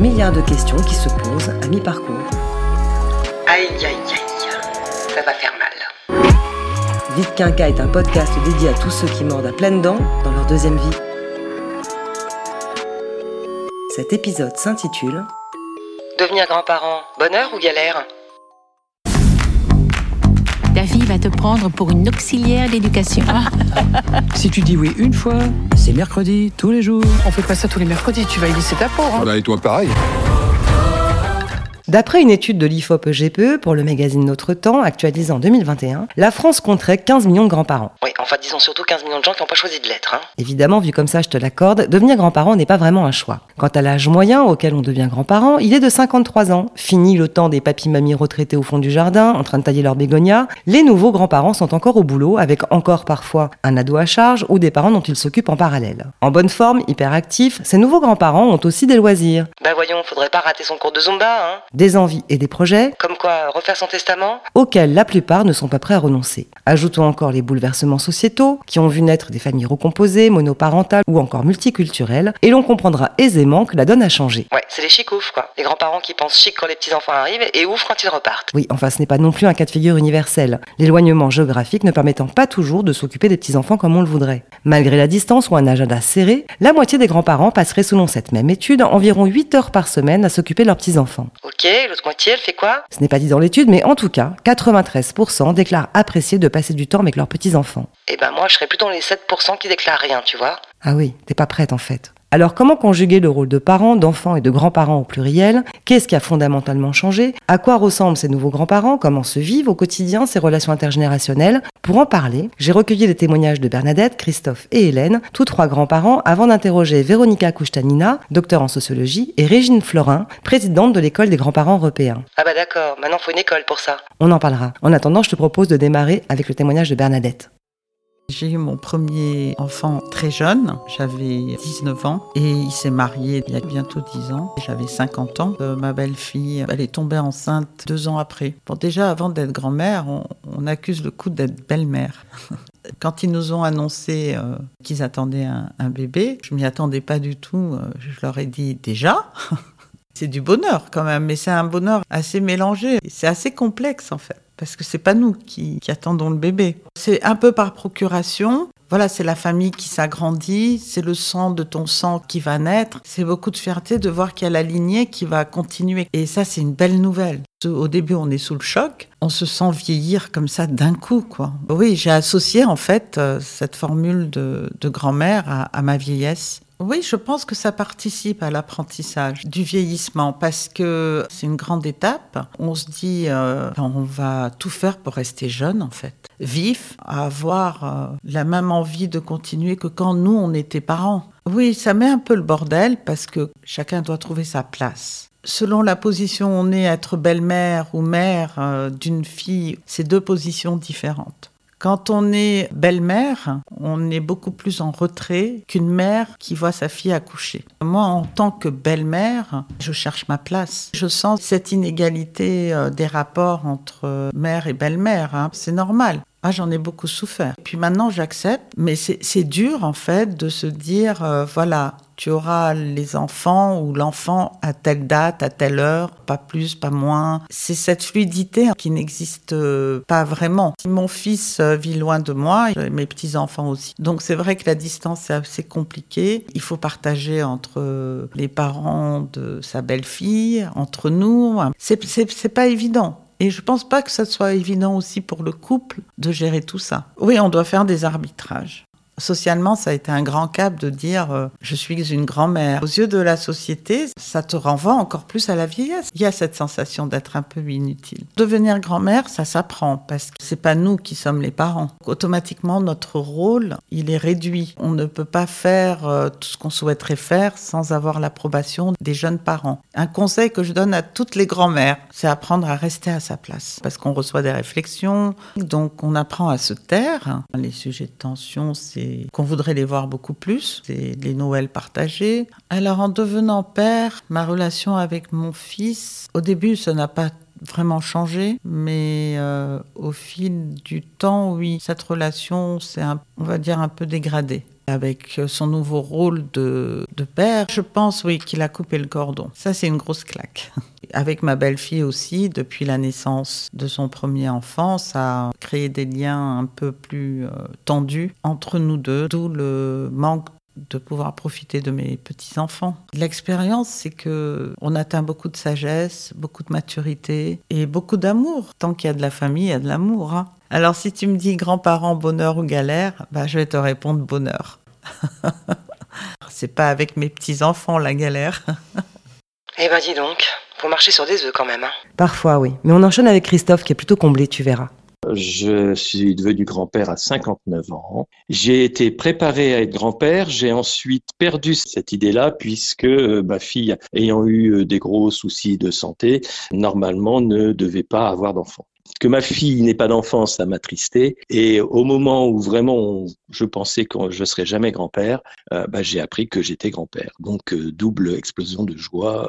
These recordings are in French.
Milliards de questions qui se posent à mi-parcours. Aïe, aïe, aïe, ça va faire mal. Vite Quinca est un podcast dédié à tous ceux qui mordent à pleines dents dans leur deuxième vie. Cet épisode s'intitule Devenir grand-parent, bonheur ou galère? Te prendre pour une auxiliaire d'éducation. Si tu dis oui une fois, c'est mercredi, tous les jours. On fait pas ça tous les mercredis, tu vas y laisser ta peau. Hein. Voilà, et toi pareil. D'après une étude de l'IFOP GPE pour le magazine Notre Temps, actualisée en 2021, la France compterait 15 millions de grands-parents. Oui, enfin disons surtout 15 millions de gens qui n'ont pas choisi de l'être. Hein. Évidemment, vu comme ça, je te l'accorde, devenir grand-parent n'est pas vraiment un choix. Quant à l'âge moyen auquel on devient grand-parent, il est de 53 ans. Fini le temps des papis-mamies retraités au fond du jardin, en train de tailler leurs bégonias, les nouveaux grands-parents sont encore au boulot, avec encore parfois un ado à charge ou des parents dont ils s'occupent en parallèle. En bonne forme, hyperactifs, ces nouveaux grands-parents ont aussi des loisirs, Bah voyons, faudrait pas rater son cours de Zumba, hein. Des envies et des projets Comme quoi, refaire son testament auxquels la plupart ne sont pas prêts à renoncer. Ajoutons encore les bouleversements sociétaux qui ont vu naître des familles recomposées, monoparentales ou encore multiculturelles, et l'on comprendra aisément que la donne a changé. Ouais, c'est les chicoufs, quoi. Les grands-parents qui pensent chic quand les petits-enfants arrivent et ouf quand ils repartent. Oui, enfin ce n'est pas non plus un cas de figure universel, l'éloignement géographique ne permettant pas toujours de s'occuper des petits-enfants comme on le voudrait. Malgré la distance ou un agenda serré, la moitié des grands-parents passeraient selon cette même étude environ 8 heures par semaine à s'occuper de leurs petits-enfants. Ok, l'autre moitié, elle fait quoi? Ce n'est pas dit dans l'étude, mais en tout cas, 93% déclarent apprécier de passer du temps avec leurs petits-enfants. Eh ben moi, je serais plutôt dans les 7% qui déclarent rien, tu vois. Ah oui, t'es pas prête en fait. Alors comment conjuguer le rôle de parents, d'enfants et de grands-parents au pluriel? Qu'est-ce qui a fondamentalement changé? À quoi ressemblent ces nouveaux grands-parents? Comment se vivent au quotidien ces relations intergénérationnelles? Pour en parler, j'ai recueilli les témoignages de Bernadette, Christophe et Hélène, tous trois grands-parents, avant d'interroger Véronica Kouchtanina, docteur en sociologie, et Régine Florin, présidente de l'école des grands-parents européens. Ah bah d'accord, maintenant faut une école pour ça. On en parlera. En attendant, je te propose de démarrer avec le témoignage de Bernadette. J'ai eu mon premier enfant très jeune, j'avais 19 ans, et il s'est marié il y a bientôt 10 ans. J'avais 50 ans. Euh, ma belle-fille, elle est tombée enceinte deux ans après. Bon, déjà, avant d'être grand-mère, on, accuse le coup d'être belle-mère. Quand ils nous ont annoncé euh, qu'ils attendaient un, un bébé, je m'y attendais pas du tout. Euh, je leur ai dit déjà. C'est du bonheur quand même, mais c'est un bonheur assez mélangé. C'est assez complexe en fait, parce que c'est pas nous qui, attendons le bébé. C'est un peu par procuration. Voilà, c'est la famille qui s'agrandit, c'est le sang de ton sang qui va naître. C'est beaucoup de fierté de voir qu'il y a la lignée qui va continuer. Et ça, c'est une belle nouvelle. Au début, on est sous le choc, on se sent vieillir comme ça d'un coup, quoi. Oui, j'ai associé en fait euh, cette formule de, grand-mère à ma vieillesse. Oui, je pense que ça participe à l'apprentissage du vieillissement parce que c'est une grande étape. On se dit, euh, on va tout faire pour rester jeune en fait, vif, avoir euh, la même envie de continuer que quand nous on était parents. Oui, ça met un peu le bordel parce que chacun doit trouver sa place. Selon la position où on est, être belle-mère ou mère euh, d'une fille, c'est deux positions différentes. Quand on est belle-mère, on est beaucoup plus en retrait qu'une mère qui voit sa fille accoucher. Moi, en tant que belle-mère, je cherche ma place. Je sens cette inégalité euh, des rapports entre mère et belle-mère. hein. C'est normal. Ah, j'en ai beaucoup souffert. Puis maintenant, j'accepte, mais c'est c'est dur en fait de se dire, euh, voilà, tu auras les enfants ou l'enfant à telle date, à telle heure, pas plus, pas moins. C'est cette fluidité qui n'existe euh, pas vraiment. Mon fils euh, vit loin de moi, et mes petits-enfants aussi. Donc c'est vrai que la distance est assez compliquée. Il faut partager entre euh, les parents de sa belle-fille, entre nous. C'est pas évident. Et je pense pas que ça soit évident aussi pour le couple de gérer tout ça. Oui, on doit faire des arbitrages. Socialement, ça a été un grand cap de dire euh, je suis une grand-mère. Aux yeux de la société, ça te renvoie encore plus à la vieillesse. Il y a cette sensation d'être un peu inutile. Devenir grand-mère, ça s'apprend parce que c'est pas nous qui sommes les parents. Automatiquement, notre rôle, il est réduit. On ne peut pas faire euh, tout ce qu'on souhaiterait faire sans avoir l'approbation des jeunes parents. Un conseil que je donne à toutes les grand-mères, c'est apprendre à rester à sa place parce qu'on reçoit des réflexions, donc on apprend à se taire. Les sujets de tension, c'est qu'on voudrait les voir beaucoup plus, c'est les Noëls partagés. Alors en devenant père, ma relation avec mon fils, au début, ça n'a pas vraiment changé, mais euh, au fil du temps, oui, cette relation s'est, on va dire, un peu dégradée. Avec son nouveau rôle de, père, je pense, oui, qu'il a coupé le cordon. Ça, c'est une grosse claque. Avec ma belle-fille aussi, depuis la naissance de son premier enfant, ça a créé des liens un peu plus euh, tendus entre nous deux, d'où le manque de pouvoir profiter de mes petits-enfants. L'expérience, c'est que on atteint beaucoup de sagesse, beaucoup de maturité et beaucoup d'amour. Tant qu'il y a de la famille, il y a de l'amour. Hein. Alors si tu me dis grands-parents, bonheur ou galère, bah, je vais te répondre bonheur. c'est pas avec mes petits-enfants la galère. eh ben dis donc, faut marcher sur des œufs quand même. Hein. Parfois oui, mais on enchaîne avec Christophe qui est plutôt comblé, tu verras. Je suis devenu grand-père à 59 ans. J'ai été préparé à être grand-père. J'ai ensuite perdu cette idée-là puisque euh, ma fille, ayant eu euh, des gros soucis de santé, normalement ne devait pas avoir d'enfant que ma fille n'ait pas d'enfant, ça m'attristait. Et au moment où vraiment je pensais que je serais jamais grand-père, euh, bah, j'ai appris que j'étais grand-père. Donc double explosion de joie,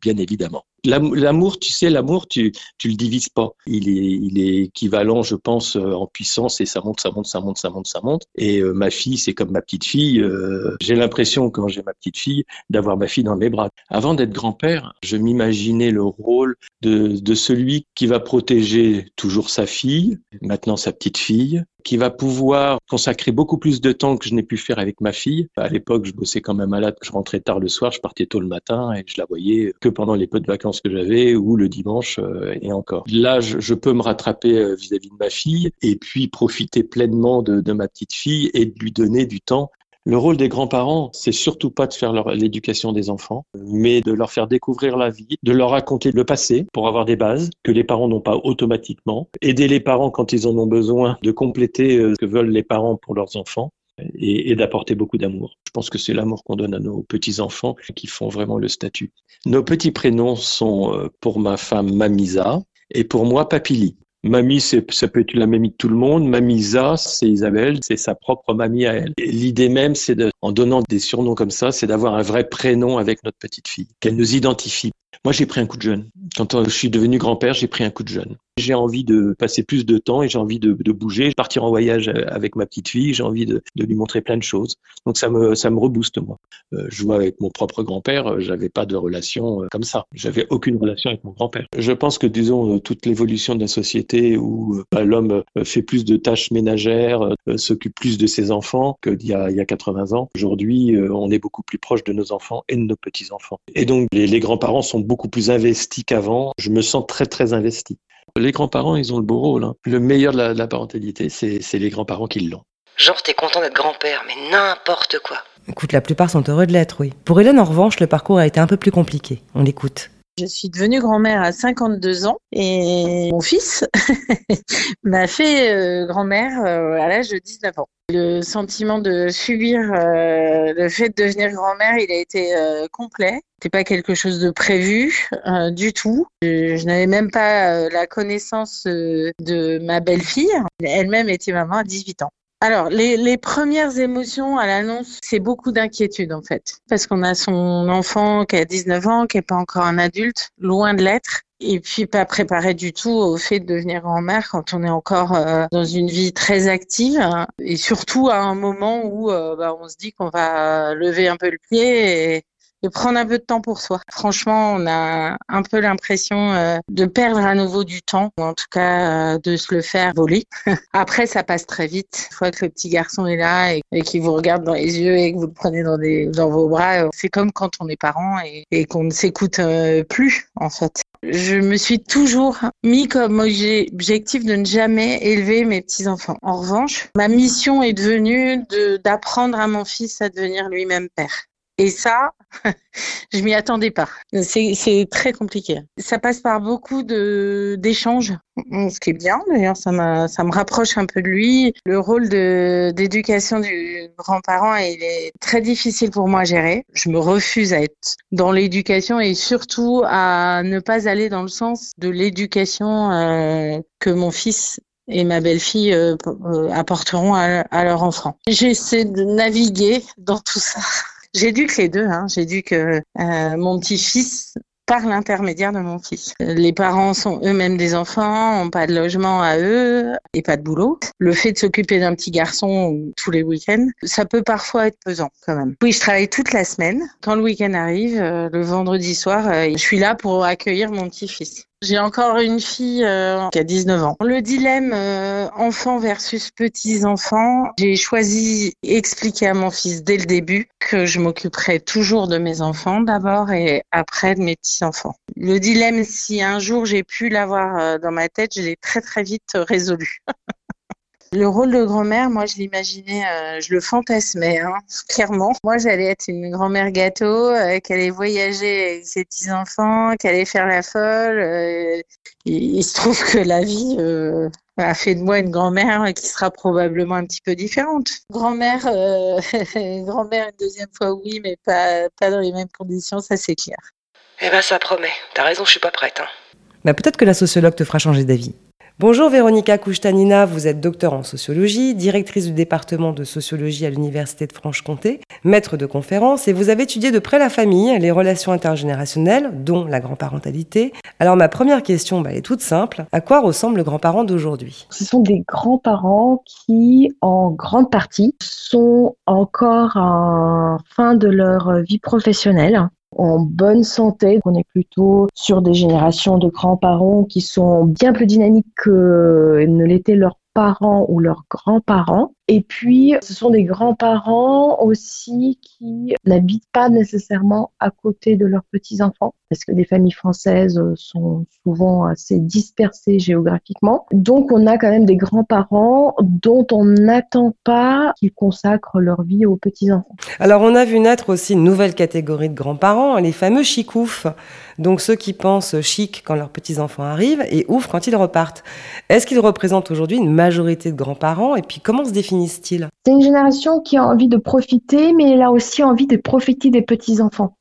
bien évidemment. L'amour, tu sais, l'amour, tu tu le divises pas. Il est il est équivalent, je pense, euh, en puissance et ça monte, ça monte, ça monte, ça monte, ça monte. Et euh, ma fille, c'est comme ma petite fille. Euh, j'ai l'impression quand j'ai ma petite fille d'avoir ma fille dans mes bras. Avant d'être grand-père, je m'imaginais le rôle de de celui qui va protéger toujours sa fille, maintenant sa petite fille, qui va pouvoir consacrer beaucoup plus de temps que je n'ai pu faire avec ma fille. À l'époque, je bossais quand même malade, je rentrais tard le soir, je partais tôt le matin et je la voyais que pendant les peu de vacances que j'avais ou le dimanche euh, et encore. Là, je, peux me rattraper euh, vis-à-vis de ma fille et puis profiter pleinement de, de ma petite fille et de lui donner du temps le rôle des grands-parents, c'est surtout pas de faire l'éducation des enfants, mais de leur faire découvrir la vie, de leur raconter le passé pour avoir des bases que les parents n'ont pas automatiquement, aider les parents quand ils en ont besoin, de compléter euh, ce que veulent les parents pour leurs enfants et, d'apporter beaucoup d'amour. Je pense que c'est l'amour qu'on donne à nos petits-enfants qui font vraiment le statut. Nos petits prénoms sont euh, pour ma femme Mamisa et pour moi Papili. Mamie, ça peut être la mamie de tout le monde. Mamisa, c'est Isabelle, c'est sa propre mamie à elle. L'idée même, c'est de, en donnant des surnoms comme ça, c'est d'avoir un vrai prénom avec notre petite fille, qu'elle nous identifie. Moi, j'ai pris un coup de jeune. Quand euh, je suis devenu grand-père, j'ai pris un coup de jeune. J'ai envie de passer plus de temps et j'ai envie de, de, bouger, partir en voyage euh, avec ma petite fille. J'ai envie de, lui montrer plein de choses. Donc ça me ça me rebooste moi. Euh, je vois avec mon propre grand-père, euh, j'avais pas de relation comme ça. J'avais aucune relation avec mon grand-père. Je pense que disons toute l'évolution de la société où bah, l'homme fait plus de tâches ménagères, s'occupe plus de ses enfants qu'il y a il y a 80 ans. Aujourd'hui, on est beaucoup plus proche de nos enfants et de nos petits enfants. Et donc les, les grands-parents sont beaucoup plus investis qu'avant. Je me sens très très investi. Les grands-parents, ils ont le beau rôle. Hein. Le meilleur de la, parentalité, c'est les grands-parents qui l'ont. Genre, t'es content d'être grand-père, mais n'importe quoi. Écoute, la plupart sont heureux de l'être, oui. Pour Hélène, en revanche, le parcours a été un peu plus compliqué. On l'écoute. Je suis devenue grand-mère à 52 ans et mon fils m'a fait euh, grand-mère euh, à l'âge de 19 ans. Le sentiment de subir euh, le fait de devenir grand-mère, il a été complet. C'était pas quelque chose de prévu du tout. Je, je n'avais même pas la connaissance de ma belle-fille. Elle-même était maman à 18 ans. Alors, les, les, premières émotions à l'annonce, c'est beaucoup d'inquiétude en fait. Parce qu'on a son enfant qui a 19 ans, qui n'est pas encore un adulte, loin de l'être. Et puis pas préparé du tout au fait de devenir grand-mère quand on est encore euh, dans une vie très active. Et surtout à un moment où euh, bah, on se dit qu'on va lever un peu le pied et, de prendre un peu de temps pour soi. Franchement, on a un peu l'impression euh, de perdre à nouveau du temps, ou en tout cas euh, de se le faire voler. Après, ça passe très vite. Une fois que le petit garçon est là et, qu'il vous regarde dans les yeux et que vous le prenez dans, vos bras, euh, c'est comme quand on est parent et, qu'on ne s'écoute plus, en fait. Je me suis toujours mis comme objectif de ne jamais élever mes petits-enfants. En revanche, ma mission est devenue de- d'apprendre à mon fils à devenir lui-même père. Et ça, je m'y attendais pas. C'est très compliqué. Ça passe par beaucoup d'échanges, ce qui est bien. D'ailleurs, ça ça me rapproche un peu de lui. Le rôle d'éducation du grand-parent, il est très difficile pour moi à gérer. Je me refuse à être dans l'éducation et surtout à ne pas aller dans le sens de l'éducation euh, que mon fils et ma belle-fille euh, euh, apporteront à, à leur enfant. J'essaie de naviguer dans tout ça. J'éduque les deux. Hein. J'éduque euh, mon petit-fils par l'intermédiaire de mon fils. Les parents sont eux-mêmes des enfants, ont pas de logement à eux et pas de boulot. Le fait de s'occuper d'un petit garçon tous les week-ends, ça peut parfois être pesant quand même. Oui, je travaille toute la semaine. Quand le week-end arrive, euh, le vendredi soir, euh, je suis là pour accueillir mon petit-fils. J'ai encore une fille euh, qui a 19 ans. Le dilemme euh, enfant versus petits-enfants, j'ai choisi expliquer à mon fils dès le début que je m'occuperais toujours de mes enfants d'abord et après de mes petits-enfants. Le dilemme, si un jour j'ai pu l'avoir euh, dans ma tête, je l'ai très très vite euh, résolu. Le rôle de grand-mère, moi, je l'imaginais, euh, je le fantasmais, hein, clairement. Moi, j'allais être une grand-mère gâteau, euh, qui allait voyager avec ses petits-enfants, qui allait faire la folle. euh, il, il se trouve que la vie euh, a fait de moi une grand-mère qui sera probablement un petit peu différente. Grand-mère, euh, grand-mère une deuxième fois, oui, mais pas, pas dans les mêmes conditions, ça c'est clair. Eh ben, ça promet. T'as raison, je suis pas prête. Hein. Bah, peut-être que la sociologue te fera changer d'avis. Bonjour Véronica Kouchtanina, vous êtes docteur en sociologie, directrice du département de sociologie à l'Université de Franche-Comté, maître de conférences et vous avez étudié de près la famille, les relations intergénérationnelles, dont la grand-parentalité. Alors ma première question bah, est toute simple, à quoi ressemble le grand-parent d'aujourd'hui? Ce sont des grands-parents qui, en grande partie, sont encore en fin de leur vie professionnelle en bonne santé. On est plutôt sur des générations de grands-parents qui sont bien plus dynamiques que ne l'étaient leurs parents ou leurs grands-parents. Et puis, ce sont des grands-parents aussi qui n'habitent pas nécessairement à côté de leurs petits-enfants, parce que les familles françaises sont souvent assez dispersées géographiquement. Donc, on a quand même des grands-parents dont on n'attend pas qu'ils consacrent leur vie aux petits-enfants. Alors on a vu naître aussi une nouvelle catégorie de grands-parents, les fameux chicoufs. Donc ceux qui pensent chic quand leurs petits-enfants arrivent et ouf quand ils repartent. Est-ce qu'ils représentent aujourd'hui une majorité de grands-parents et puis comment se C'est une génération qui a envie de profiter, mais elle a aussi envie de profiter des petits-enfants.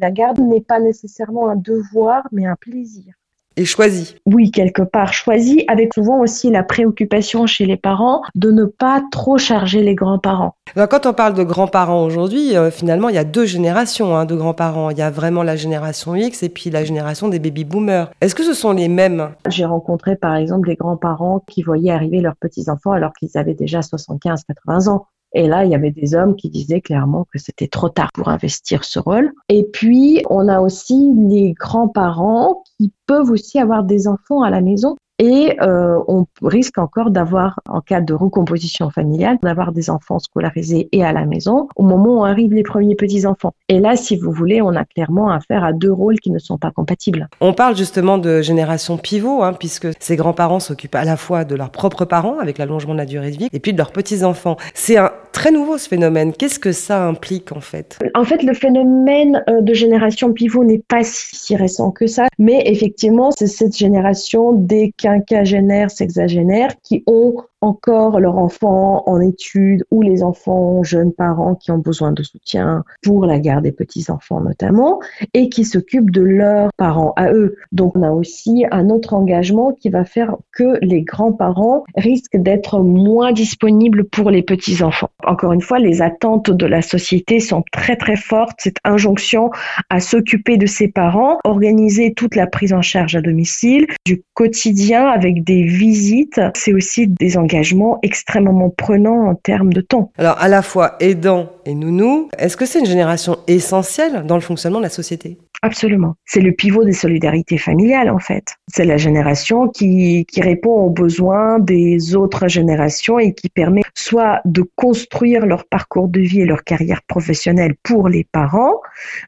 La garde n'est pas nécessairement un devoir, mais un plaisir. Et choisis Oui, quelque part choisi, avec souvent aussi la préoccupation chez les parents de ne pas trop charger les grands-parents. Alors, quand on parle de grands-parents aujourd'hui, euh, finalement, il y a deux générations hein, de grands-parents. Il y a vraiment la génération X et puis la génération des baby-boomers. Est-ce que ce sont les mêmes? J'ai rencontré par exemple des grands-parents qui voyaient arriver leurs petits-enfants alors qu'ils avaient déjà 75-80 ans. Et là, il y avait des hommes qui disaient clairement que c'était trop tard pour investir ce rôle. Et puis, on a aussi les grands-parents qui peuvent aussi avoir des enfants à la maison. Et euh, on risque encore d'avoir, en cas de recomposition familiale, d'avoir des enfants scolarisés et à la maison au moment où arrivent les premiers petits-enfants. Et là, si vous voulez, on a clairement affaire à deux rôles qui ne sont pas compatibles. On parle justement de génération pivot, hein, puisque ces grands-parents s'occupent à la fois de leurs propres parents, avec l'allongement de la durée de vie, et puis de leurs petits-enfants. C'est un très nouveau ce phénomène. Qu'est-ce que ça implique en fait? En fait, le phénomène euh, de génération pivot n'est pas si, récent que ça, mais effectivement, c'est cette génération des quinquagénaires, sexagénaires qui ont encore leurs enfants en études ou les enfants jeunes parents qui ont besoin de soutien pour la garde des petits-enfants notamment et qui s'occupent de leurs parents à eux. Donc on a aussi un autre engagement qui va faire que les grands-parents risquent d'être moins disponibles pour les petits-enfants. Encore une fois, les attentes de la société sont très très fortes, cette injonction à s'occuper de ses parents, organiser toute la prise en charge à domicile, du quotidien avec des visites, c'est aussi des engagements engagement extrêmement prenant en termes de temps. Alors à la fois aidant et nounou, est-ce que c'est une génération essentielle dans le fonctionnement de la société? Absolument. C'est le pivot des solidarités familiales, en fait. C'est la génération qui, qui répond aux besoins des autres générations et qui permet soit de construire leur parcours de vie et leur carrière professionnelle pour les parents,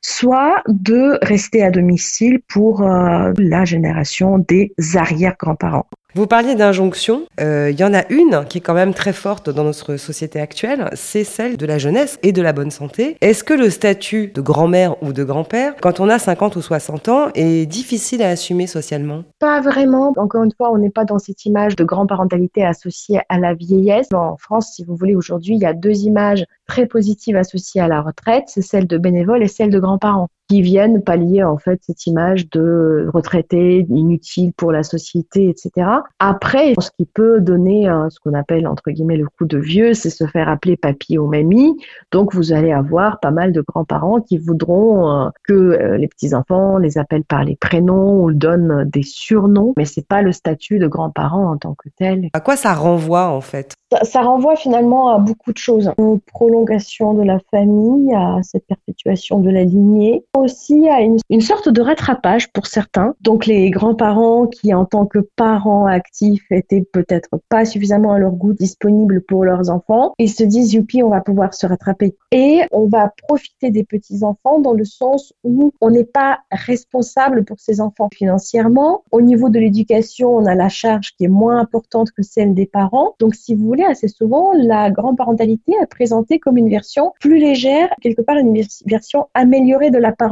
soit de rester à domicile pour euh, la génération des arrière-grands-parents. Vous parliez d'injonction. Euh, il y en a une qui est quand même très forte dans notre société actuelle, c'est celle de la jeunesse et de la bonne santé. Est-ce que le statut de grand-mère ou de grand-père, quand on a 50 ou 60 ans, est difficile à assumer socialement? Pas vraiment. Encore une fois, on n'est pas dans cette image de grand-parentalité associée à la vieillesse. En France, si vous voulez, aujourd'hui, il y a deux images très positives associées à la retraite, c'est celle de bénévoles et celle de grands-parents qui viennent pallier en fait cette image de retraité inutile pour la société, etc. Après, ce qui peut donner euh, ce qu'on appelle entre guillemets le coup de vieux, c'est se faire appeler papy ou mamie. Donc vous allez avoir pas mal de grands-parents qui voudront euh, que euh, les petits enfants les appellent par les prénoms ou donnent des surnoms, mais c'est pas le statut de grands-parents en tant que tel. À quoi ça renvoie en fait? Ça, ça, renvoie finalement à beaucoup de choses. Une prolongation de la famille, à cette perpétuation de la lignée, aussi à une, une sorte de rattrapage pour certains. Donc les grands-parents qui, en tant que parents actifs, étaient peut-être pas suffisamment à leur goût disponibles pour leurs enfants, ils se disent youpi, on va pouvoir se rattraper. Et on va profiter des petits-enfants dans le sens où on n'est pas responsable pour ces enfants financièrement. Au niveau de l'éducation, on a la charge qui est moins importante que celle des parents. Donc si vous assez souvent, la grand-parentalité est présentée comme une version plus légère, quelque part une version améliorée de la parentalité.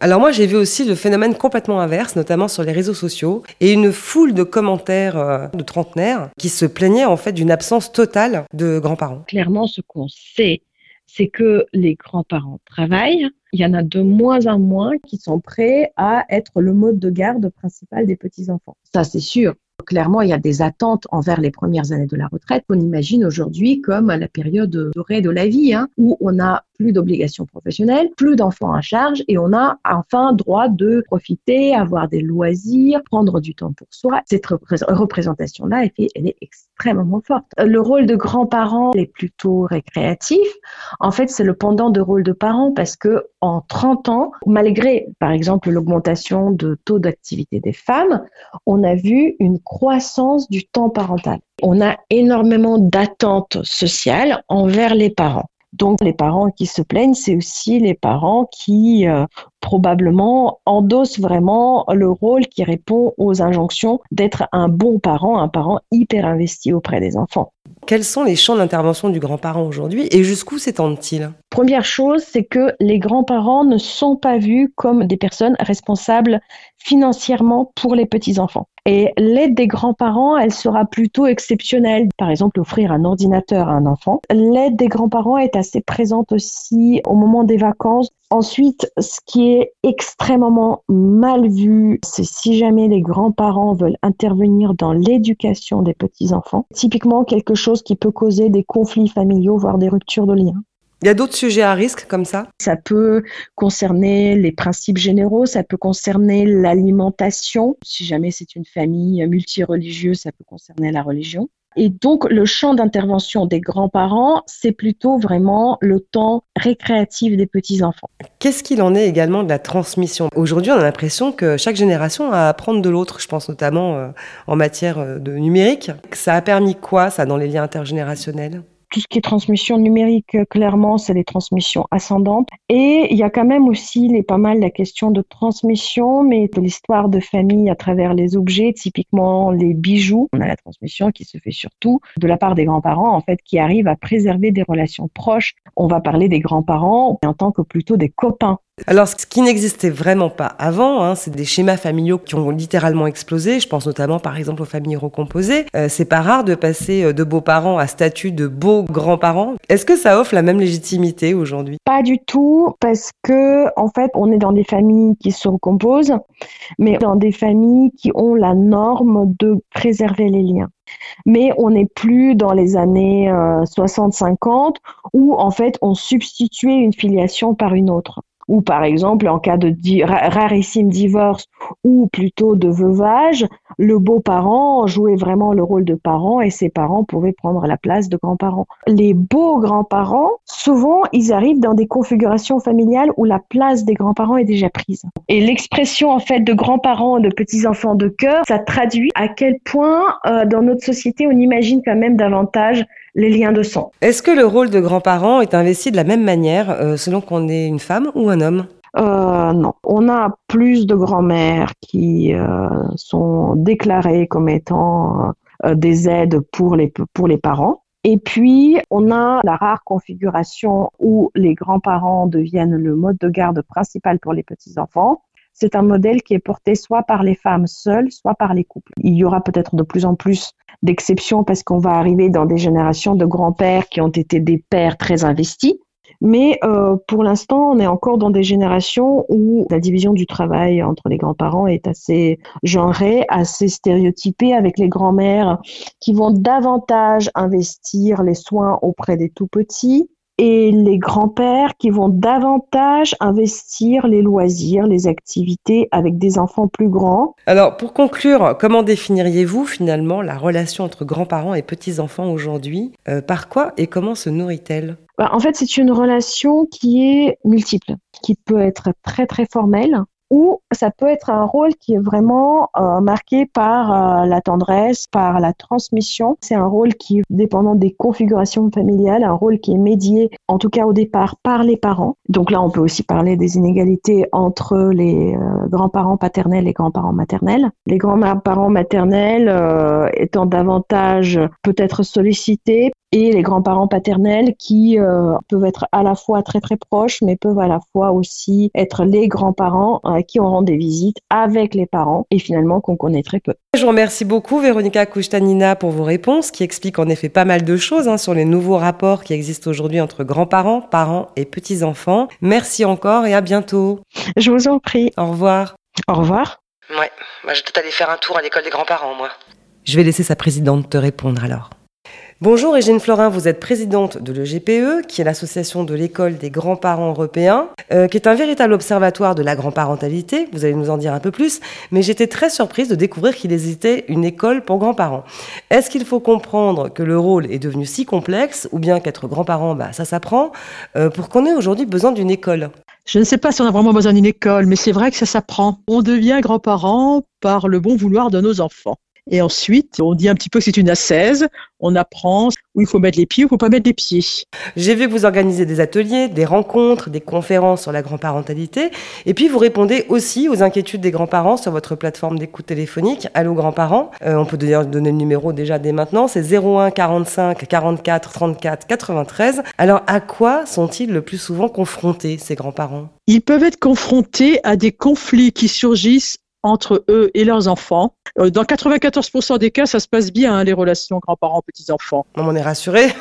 Alors moi, j'ai vu aussi le phénomène complètement inverse, notamment sur les réseaux sociaux, et une foule de commentaires euh, de trentenaires qui se plaignaient en fait d'une absence totale de grands-parents. Clairement, ce qu'on sait, c'est que les grands-parents travaillent, il y en a de moins en moins qui sont prêts à être le mode de garde principal des petits-enfants. Ça, c'est sûr. Clairement, il y a des attentes envers les premières années de la retraite qu'on imagine aujourd'hui comme la période dorée de la vie, hein, où on a plus d'obligations professionnelles, plus d'enfants à charge et on a enfin droit de profiter, avoir des loisirs, prendre du temps pour soi. Cette représentation-là, elle est extrêmement forte. Le rôle de grands-parents est plutôt récréatif. En fait, c'est le pendant de rôle de parents parce que en 30 ans, malgré par exemple l'augmentation de taux d'activité des femmes, on a vu une croissance du temps parental. On a énormément d'attentes sociales envers les parents. Donc les parents qui se plaignent, c'est aussi les parents qui euh, probablement endossent vraiment le rôle qui répond aux injonctions d'être un bon parent, un parent hyper investi auprès des enfants. Quels sont les champs d'intervention du grand-parent aujourd'hui et jusqu'où s'étendent-ils? Première chose, c'est que les grands-parents ne sont pas vus comme des personnes responsables financièrement pour les petits-enfants. Et l'aide des grands-parents, elle sera plutôt exceptionnelle. Par exemple, offrir un ordinateur à un enfant. L'aide des grands-parents est assez présente aussi au moment des vacances. Ensuite, ce qui est extrêmement mal vu, c'est si jamais les grands-parents veulent intervenir dans l'éducation des petits-enfants. Typiquement, quelque chose qui peut causer des conflits familiaux, voire des ruptures de liens. Il y a d'autres sujets à risque comme ça? Ça peut concerner les principes généraux, ça peut concerner l'alimentation. Si jamais c'est une famille multireligieuse, ça peut concerner la religion. Et donc, le champ d'intervention des grands-parents, c'est plutôt vraiment le temps récréatif des petits-enfants. Qu'est-ce qu'il en est également de la transmission? Aujourd'hui, on a l'impression que chaque génération a à apprendre de l'autre. Je pense notamment euh, en matière euh, de numérique. Ça a permis quoi, ça, dans les liens intergénérationnels? Tout ce qui est transmission numérique, euh, clairement, c'est des transmissions ascendantes. Et il y a quand même aussi les, pas mal la question de transmission, mais de l'histoire de famille à travers les objets, typiquement les bijoux. On a la transmission qui se fait surtout de la part des grands-parents, en fait, qui arrivent à préserver des relations proches. On va parler des grands-parents en tant que plutôt des copains. Alors, ce qui n'existait vraiment pas avant, hein, c'est des schémas familiaux qui ont littéralement explosé. Je pense notamment, par exemple, aux familles recomposées. Euh, c'est pas rare de passer euh, de beaux-parents à statut de beaux grands-parents. Est-ce que ça offre la même légitimité aujourd'hui? Pas du tout, parce que en fait, on est dans des familles qui se recomposent, mais dans des familles qui ont la norme de préserver les liens mais on n'est plus dans les années 60-50 euh, où en fait on substituait une filiation par une autre. Ou par exemple en cas de rarissime divorce ou plutôt de veuvage, le beau-parent jouait vraiment le rôle de parent et ses parents pouvaient prendre la place de grands-parents. Les beaux grands-parents, souvent, ils arrivent dans des configurations familiales où la place des grands-parents est déjà prise. Et l'expression en fait de grands-parents, de petits-enfants de cœur, ça traduit à quel point euh, dans notre société on imagine quand même davantage les liens de sang. Est-ce que le rôle de grands-parents est investi de la même manière euh, selon qu'on est une femme ou un homme? Euh, non, on a plus de grand-mères qui euh, sont déclarées comme étant euh, des aides pour les, pour les parents. Et puis, on a la rare configuration où les grands-parents deviennent le mode de garde principal pour les petits-enfants. C'est un modèle qui est porté soit par les femmes seules, soit par les couples. Il y aura peut-être de plus en plus d'exceptions parce qu'on va arriver dans des générations de grands-pères qui ont été des pères très investis mais euh, pour l'instant, on est encore dans des générations où la division du travail entre les grands-parents est assez genrée, assez stéréotypée, avec les grands-mères qui vont davantage investir les soins auprès des tout-petits et les grands-pères qui vont davantage investir les loisirs, les activités avec des enfants plus grands. Alors, pour conclure, comment définiriez-vous finalement la relation entre grands-parents et petits-enfants aujourd'hui? Euh, Par quoi et comment se nourrit-elle? Bah, en fait, c'est une relation qui est multiple, qui peut être très très formelle, ou ça peut être un rôle qui est vraiment euh, marqué par euh, la tendresse, par la transmission. C'est un rôle qui, dépendant des configurations familiales, un rôle qui est médié, en tout cas au départ, par les parents. Donc là, on peut aussi parler des inégalités entre les euh, grands-parents paternels et grands-parents maternels. Les grands-parents maternels étant davantage peut-être sollicités et les grands-parents paternels qui euh, peuvent être à la fois très très proches, mais peuvent à la fois aussi être les grands-parents euh, qui auront des visites avec les parents et finalement qu'on connaît très peu. Je vous remercie beaucoup Véronica Kouchtanina pour vos réponses qui expliquent en effet pas mal de choses hein, sur les nouveaux rapports qui existent aujourd'hui entre grands-parents, parents et petits-enfants. Merci encore et à bientôt. Je vous en prie. Au revoir. Au revoir. Ouais, moi je vais aller faire un tour à l'école des grands-parents, moi. Je vais laisser sa présidente te répondre alors. Bonjour Égine Florin, vous êtes présidente de l'EGPE, qui est l'association de l'école des grands-parents européens, euh, qui est un véritable observatoire de la grand-parentalité. Vous allez nous en dire un peu plus, mais j'étais très surprise de découvrir qu'il existait une école pour grands-parents. Est-ce qu'il faut comprendre que le rôle est devenu si complexe, ou bien qu'être grand-parent, bah, ça s'apprend, euh, pour qu'on ait aujourd'hui besoin d'une école? Je ne sais pas si on a vraiment besoin d'une école, mais c'est vrai que ça s'apprend. On devient grand-parent par le bon vouloir de nos enfants. Et ensuite, on dit un petit peu que c'est une assaise. On apprend où il faut mettre les pieds, où il faut pas mettre les pieds. J'ai vu que vous organisez des ateliers, des rencontres, des conférences sur la grand-parentalité. Et puis, vous répondez aussi aux inquiétudes des grands-parents sur votre plateforme d'écoute téléphonique, Allo Grands-parents. Euh, on peut d'ailleurs donner le numéro déjà dès maintenant. C'est 01 45 44 34 93. Alors, à quoi sont-ils le plus souvent confrontés, ces grands-parents? Ils peuvent être confrontés à des conflits qui surgissent entre eux et leurs enfants. Euh, dans 94% des cas, ça se passe bien, hein, les relations grands-parents-petits-enfants. On est rassuré.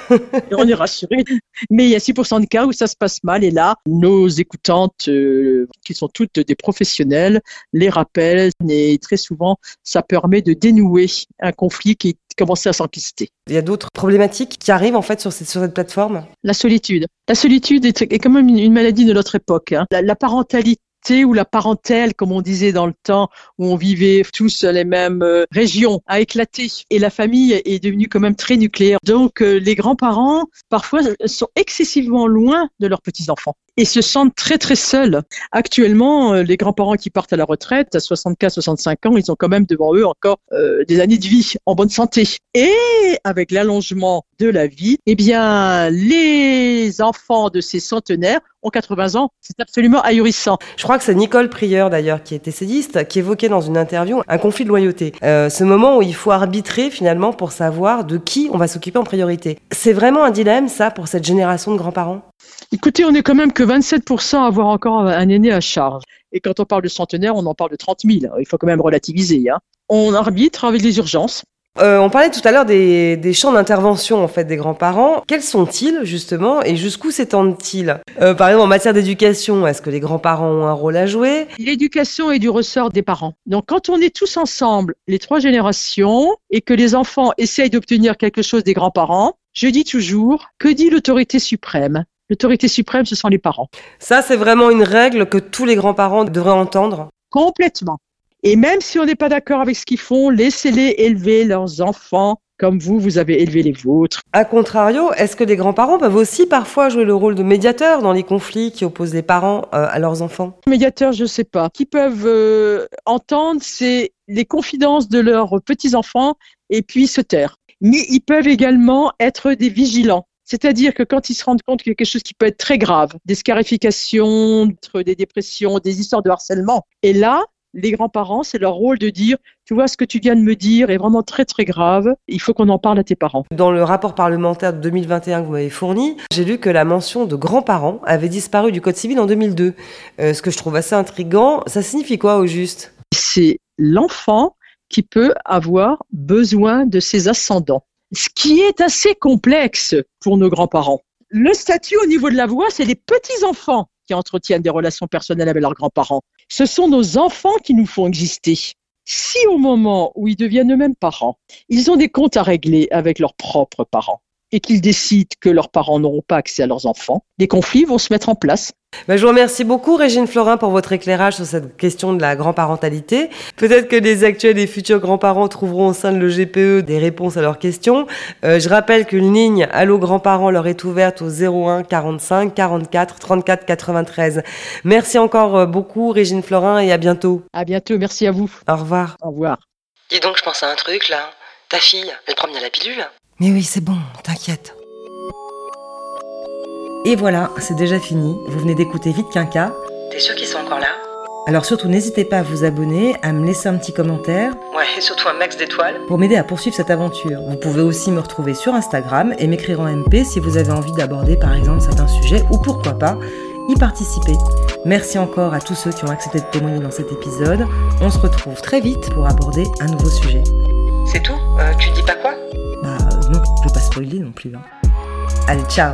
on est rassuré. Mais il y a 6% de cas où ça se passe mal. Et là, nos écoutantes, euh, qui sont toutes des professionnels, les rappellent. Et très souvent, ça permet de dénouer un conflit qui commençait à s'enquister. Il y a d'autres problématiques qui arrivent en fait sur cette, sur cette plateforme? La solitude. La solitude est, est quand même une, maladie de notre époque. Hein. la parentalité ou la parentèle, comme on disait dans le temps où on vivait tous les mêmes euh, régions, a éclaté et la famille est devenue quand même très nucléaire. Donc euh, les grands-parents parfois sont excessivement loin de leurs petits-enfants et se sentent très très seuls. Actuellement, euh, les grands-parents qui partent à la retraite à 64, 65 ans, ils ont quand même devant eux encore des années de vie en bonne santé. Et avec l'allongement de la vie, eh bien les enfants de ces centenaires ont 80 ans. C'est absolument ahurissant. Je crois que c'est Nicole Prieur d'ailleurs, qui est essayiste, qui évoquait dans une interview un conflit de loyauté. Euh, ce moment où il faut arbitrer finalement pour savoir de qui on va s'occuper en priorité. C'est vraiment un dilemme ça pour cette génération de grands-parents? Écoutez, on est quand même que 27% à avoir encore un aîné à charge. Et quand on parle de centenaire, on en parle de 30 000. Il faut quand même relativiser. Hein. On arbitre avec les urgences. Euh, on parlait tout à l'heure des, champs d'intervention en fait des grands-parents. Quels sont-ils justement et jusqu'où s'étendent-ils? Euh, Par exemple en matière d'éducation, est-ce que les grands-parents ont un rôle à jouer? L'éducation est du ressort des parents. Donc quand on est tous ensemble, les trois générations, et que les enfants essayent d'obtenir quelque chose des grands-parents, je dis toujours, que dit l'autorité suprême? L'autorité suprême, ce sont les parents. Ça, c'est vraiment une règle que tous les grands-parents devraient entendre. Complètement. Et même si on n'est pas d'accord avec ce qu'ils font, laissez-les élever leurs enfants comme vous, vous avez élevé les vôtres. A contrario, est-ce que les grands-parents peuvent aussi parfois jouer le rôle de médiateur dans les conflits qui opposent les parents euh, à leurs enfants? Médiateur, je ne sais pas. Qui peuvent euh, entendre, c'est les confidences de leurs petits-enfants et puis se taire. Mais ils peuvent également être des vigilants. C'est-à-dire que quand ils se rendent compte qu'il y a quelque chose qui peut être très grave, des scarifications, des dépressions, des histoires de harcèlement, et là, les grands-parents, c'est leur rôle de dire, tu vois, ce que tu viens de me dire est vraiment très très grave, il faut qu'on en parle à tes parents. Dans le rapport parlementaire de 2021 que vous m'avez fourni, j'ai lu que la mention de grands-parents avait disparu du Code civil en 2002. Euh, ce que je trouve assez intrigant, ça signifie quoi au juste? C'est l'enfant qui peut avoir besoin de ses ascendants, ce qui est assez complexe pour nos grands-parents. Le statut au niveau de la voix, c'est les petits-enfants qui entretiennent des relations personnelles avec leurs grands-parents. Ce sont nos enfants qui nous font exister. Si au moment où ils deviennent eux-mêmes parents, ils ont des comptes à régler avec leurs propres parents, et qu'ils décident que leurs parents n'auront pas accès à leurs enfants, des conflits vont se mettre en place. Ben, je vous remercie beaucoup, Régine Florin, pour votre éclairage sur cette question de la grand-parentalité. Peut-être que les actuels et futurs grands-parents trouveront au sein de l'EGPE des réponses à leurs questions. Euh, je rappelle qu'une ligne Allo grands-parents leur est ouverte au 01 45 44 34 93. Merci encore euh, beaucoup, Régine Florin, et à bientôt. À bientôt, merci à vous. Au revoir. Au revoir. Dis donc, je pense à un truc là. Ta fille, elle prend bien la pilule mais oui, c'est bon, t'inquiète. Et voilà, c'est déjà fini. Vous venez d'écouter Vite Quinca. T'es sûr qu'ils sont encore là? Alors surtout, n'hésitez pas à vous abonner, à me laisser un petit commentaire. Ouais, et surtout un max d'étoiles. Pour m'aider à poursuivre cette aventure. Vous pouvez aussi me retrouver sur Instagram et m'écrire en MP si vous avez envie d'aborder par exemple certains sujets ou pourquoi pas y participer. Merci encore à tous ceux qui ont accepté de témoigner dans cet épisode. On se retrouve très vite pour aborder un nouveau sujet. C'est tout? Euh, Tu dis pas quoi? Bah non, je veux pas spoiler non plus. Hein. Allez, ciao